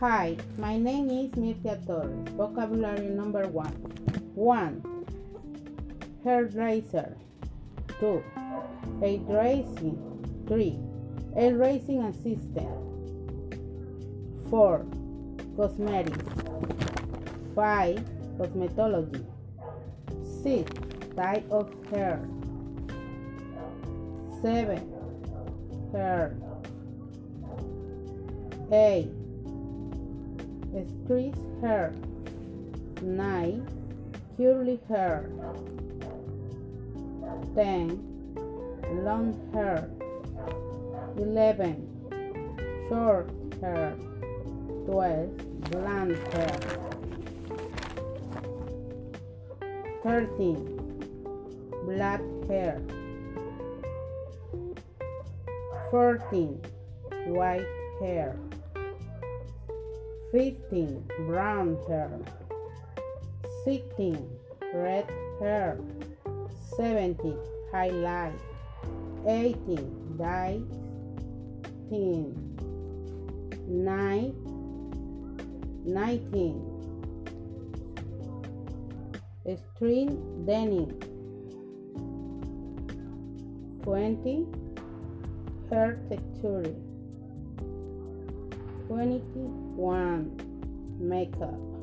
Hi, my name is Mirtia Torres. Vocabulary number one. One. Hairdresser. Two. A dressing. Three. A racing assistant. Four. Cosmetics. Five. Cosmetology. Six. Type of hair. Seven. Hair. Eight. Street hair. Nine. Curly hair. Ten. Long hair. Eleven. Short hair. Twelve. Blonde hair. Thirteen. Black hair. Fourteen. White hair. 15 brown hair. 16 red hair. 17 highlight. 18 dye 10 9 19 string denim. 20 hair texture 21 makeup